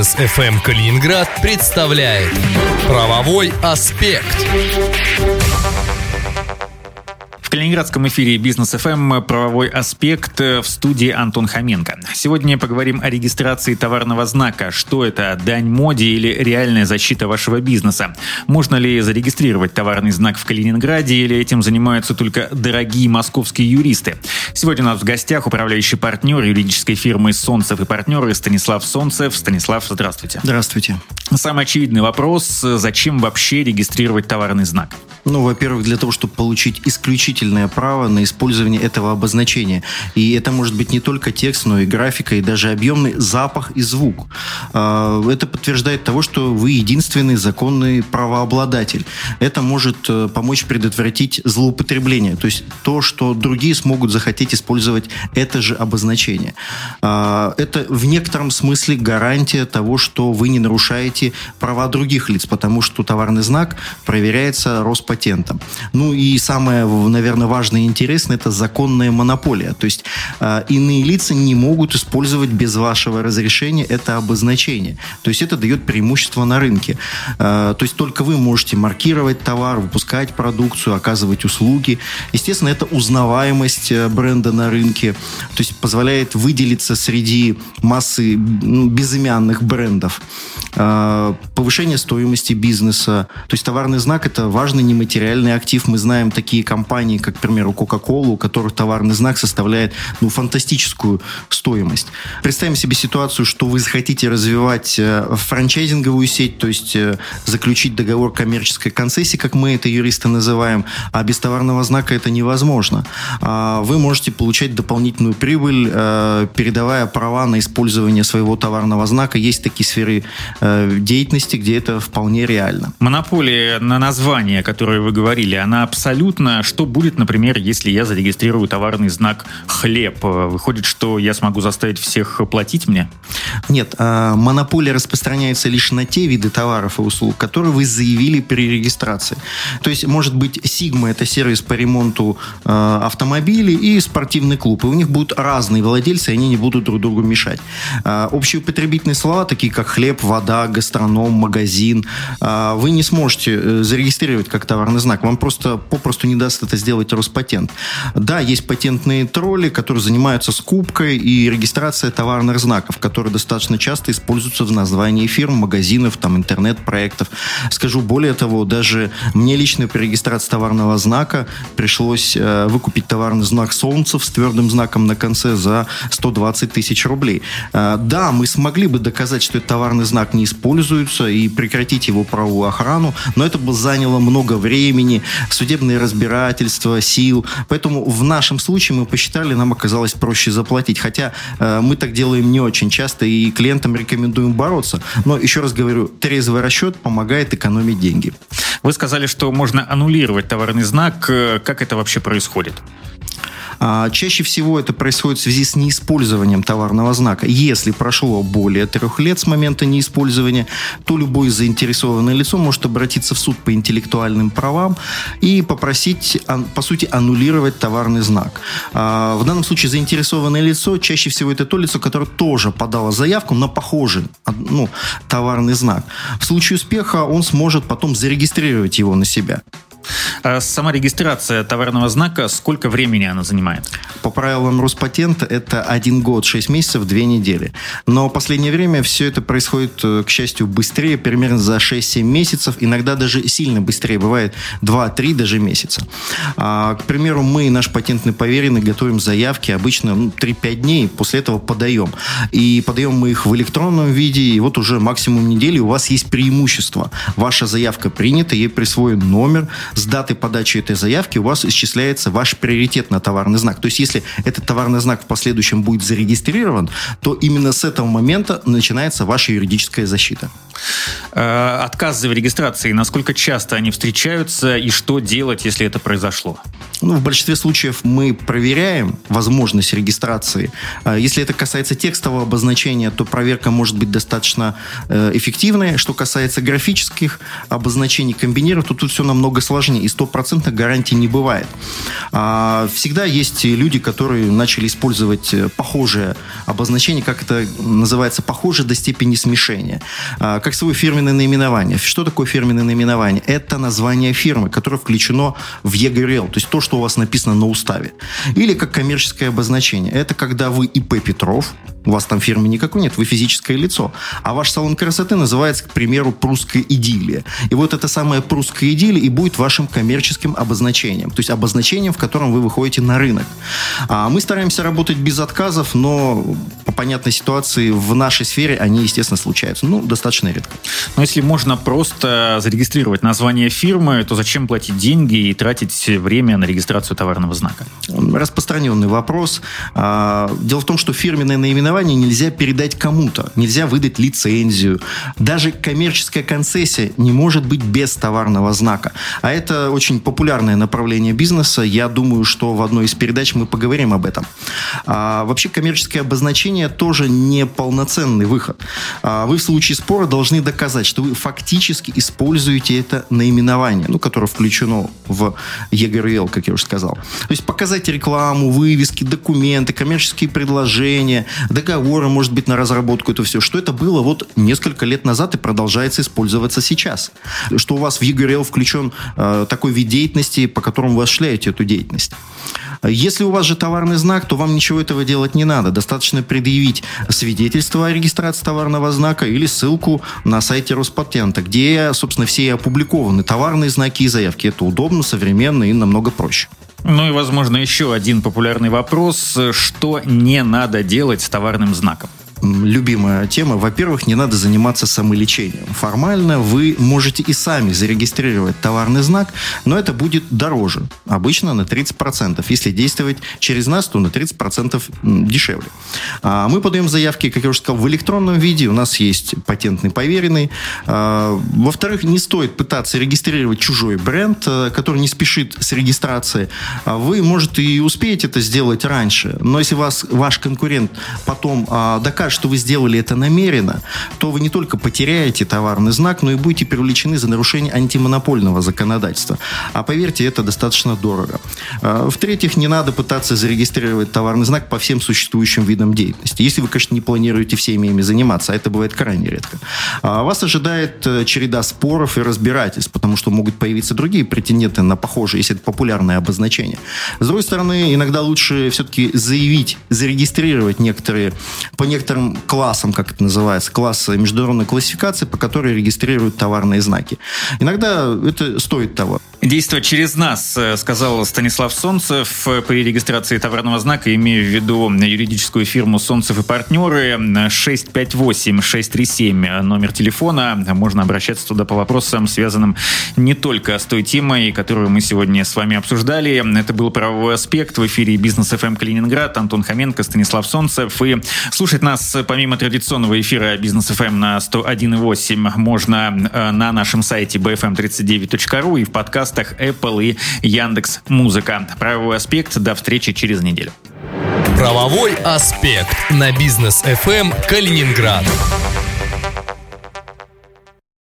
Бизнес FM Калининград представляет Правовой аспект. В Калининградском эфире Бизнес ФМ правовой аспект в студии Антон Хоменко. Сегодня поговорим о регистрации товарного знака. Что это, дань моде или реальная защита вашего бизнеса? Можно ли зарегистрировать товарный знак в Калининграде или этим занимаются только дорогие московские юристы? Сегодня у нас в гостях управляющий партнер юридической фирмы «Солнцев и партнеры» Станислав Солнцев. Станислав, здравствуйте. Здравствуйте. Самый очевидный вопрос. Зачем вообще регистрировать товарный знак? Ну, во-первых, для того, чтобы получить исключительное право на использование этого обозначения. И это может быть не только текст, но и графика, и даже объемный запах и звук. А, это подтверждает того, что вы единственный законный правообладатель. Это может э, помочь предотвратить злоупотребление. То есть то, что другие смогут захотеть использовать это же обозначение. А, это в некотором смысле гарантия того, что вы не нарушаете права других лиц, потому что товарный знак проверяется Роспотребнадзором патентом. Ну и самое, наверное, важное и интересное, это законная монополия. То есть э, иные лица не могут использовать без вашего разрешения это обозначение. То есть это дает преимущество на рынке. Э, то есть только вы можете маркировать товар, выпускать продукцию, оказывать услуги. Естественно, это узнаваемость э, бренда на рынке. То есть позволяет выделиться среди массы безымянных брендов. Э, повышение стоимости бизнеса. То есть товарный знак это важный не материальный актив. Мы знаем такие компании, как, к примеру, Coca-Cola, у которых товарный знак составляет ну, фантастическую стоимость. Представим себе ситуацию, что вы захотите развивать э, франчайзинговую сеть, то есть э, заключить договор коммерческой концессии, как мы это юристы называем, а без товарного знака это невозможно. А вы можете получать дополнительную прибыль, э, передавая права на использование своего товарного знака. Есть такие сферы деятельности, где это вполне реально. Монополия на название, которое вы говорили, она абсолютно... Что будет, например, если я зарегистрирую товарный знак «хлеб»? Выходит, что я смогу заставить всех платить мне? Нет, а, монополия распространяется лишь на те виды товаров и услуг, которые вы заявили при регистрации. То есть, может быть, Sigma – это сервис по ремонту а, автомобилей и спортивный клуб. И у них будут разные владельцы, и они не будут друг другу мешать. А, общеупотребительные слова, такие как хлеб, вода, гастроном, магазин, вы не сможете э, зарегистрировать как товар товарный знак. Вам просто попросту не даст это сделать Роспатент. Да, есть патентные тролли, которые занимаются скупкой и регистрацией товарных знаков, которые достаточно часто используются в названии фирм, магазинов, там, интернет-проектов. Скажу более того, даже мне лично при регистрации товарного знака пришлось э, выкупить товарный знак Солнцев с твердым знаком на конце за 120 тысяч рублей. Э, да, мы смогли бы доказать, что этот товарный знак не используется и прекратить его правовую охрану, но это бы заняло много времени времени, судебные разбирательства, сил. Поэтому в нашем случае мы посчитали, нам оказалось проще заплатить. Хотя э, мы так делаем не очень часто и клиентам рекомендуем бороться. Но еще раз говорю, трезвый расчет помогает экономить деньги. Вы сказали, что можно аннулировать товарный знак. Э, как это вообще происходит? А, чаще всего это происходит в связи с неиспользованием товарного знака. Если прошло более трех лет с момента неиспользования, то любое заинтересованное лицо может обратиться в суд по интеллектуальным правам и попросить, по сути, аннулировать товарный знак. А, в данном случае заинтересованное лицо чаще всего это то лицо, которое тоже подало заявку на похожий ну, товарный знак. В случае успеха он сможет потом зарегистрировать его на себя. А сама регистрация товарного знака, сколько времени она занимает? По правилам Роспатента это один год, 6 месяцев, 2 недели. Но в последнее время все это происходит, э, к счастью, быстрее, примерно за 6-7 месяцев, иногда даже сильно быстрее, бывает 2-3 даже месяца. А, к примеру, мы, наш патентный поверенный, готовим заявки обычно ну, 3-5 дней, после этого подаем. И подаем мы их в электронном виде, и вот уже максимум недели у вас есть преимущество. Ваша заявка принята, ей присвоен номер, с даты подачи этой заявки у вас исчисляется ваш приоритет на товарный знак. То есть, если этот товарный знак в последующем будет зарегистрирован, то именно с этого момента начинается ваша юридическая защита. Э, отказы в регистрации, насколько часто они встречаются и что делать, если это произошло? Ну, в большинстве случаев мы проверяем возможность регистрации. Э, если это касается текстового обозначения, то проверка может быть достаточно э, эффективной. Что касается графических обозначений комбиниров, то тут все намного сложнее. И стопроцентной гарантии не бывает. А, всегда есть люди, которые начали использовать похожее обозначение, как это называется, похоже до степени смешения. А, как свое фирменное наименование. Что такое фирменное наименование? Это название фирмы, которое включено в ЕГРЛ, то есть то, что у вас написано на уставе. Или как коммерческое обозначение. Это когда вы ИП Петров, у вас там фирмы никакой нет, вы физическое лицо. А ваш салон красоты называется, к примеру, «Прусская идиллия». И вот это самое «Прусская идиллия» и будет вашим коммерческим обозначением. То есть обозначением, в котором вы выходите на рынок. А мы стараемся работать без отказов, но по понятной ситуации в нашей сфере они, естественно, случаются. Ну, достаточно редко. Но если можно просто зарегистрировать название фирмы, то зачем платить деньги и тратить время на регистрацию товарного знака? Распространенный вопрос. А, дело в том, что фирменное наименование нельзя передать кому-то, нельзя выдать лицензию. Даже коммерческая концессия не может быть без товарного знака. А это очень популярное направление бизнеса. Я думаю, что в одной из передач мы поговорим об этом. А, вообще коммерческое обозначение тоже не полноценный выход. А, вы в случае спора должны доказать, что вы фактически используете это наименование, ну, которое включено в ЕГРЛ, как я уже сказал. То есть показать рекламу, вывески, документы, коммерческие предложения, договоры, может быть, на разработку, это все, что это было вот несколько лет назад и продолжается использоваться сейчас. Что у вас в EGRL включен э, такой вид деятельности, по которому вы осуществляете эту деятельность. Если у вас же товарный знак, то вам ничего этого делать не надо. Достаточно предъявить свидетельство о регистрации товарного знака или ссылку на сайте Роспатента, где, собственно, все и опубликованы товарные знаки и заявки. Это удобно, современно и намного проще. Ну и, возможно, еще один популярный вопрос. Что не надо делать с товарным знаком? Любимая тема. Во-первых, не надо заниматься самолечением. Формально вы можете и сами зарегистрировать товарный знак, но это будет дороже. Обычно на 30%. Если действовать через нас, то на 30% дешевле. А мы подаем заявки, как я уже сказал, в электронном виде. У нас есть патентный поверенный. А, во-вторых, не стоит пытаться регистрировать чужой бренд, э, который не спешит с регистрацией. А вы, может, и успеете это сделать раньше, но если вас ваш конкурент потом докажет, что вы сделали это намеренно, то вы не только потеряете товарный знак, но и будете привлечены за нарушение антимонопольного законодательства. А поверьте, это достаточно дорого. А, в-третьих, не надо пытаться зарегистрировать товарный знак по всем существующим видам деятельности. Если вы, конечно, не планируете всеми ими заниматься, а это бывает крайне редко. А, вас ожидает э, череда споров и разбирательств, потому что могут появиться другие претенденты на похожие, если это популярное обозначение. С другой стороны, иногда лучше все-таки заявить, зарегистрировать некоторые, по некоторым некоторым классам, как это называется, классы международной классификации, по которой регистрируют товарные знаки. Иногда это стоит того. Действовать через нас, э, сказал Станислав Солнцев при регистрации товарного знака, имея в виду юридическую фирму «Солнцев и партнеры». 658-637 номер телефона. Можно обращаться туда по вопросам, связанным не только с той темой, которую мы сегодня с вами обсуждали. Это был правовой аспект в эфире «Бизнес ФМ Калининград». Антон Хоменко, Станислав Солнцев. И слушать нас помимо традиционного эфира «Бизнес ФМ» на 101.8 можно э, на нашем сайте bfm39.ru и в подкаст подкастах Apple и Яндекс Музыка. Правовой аспект. До встречи через неделю. Правовой аспект на бизнес FM Калининград.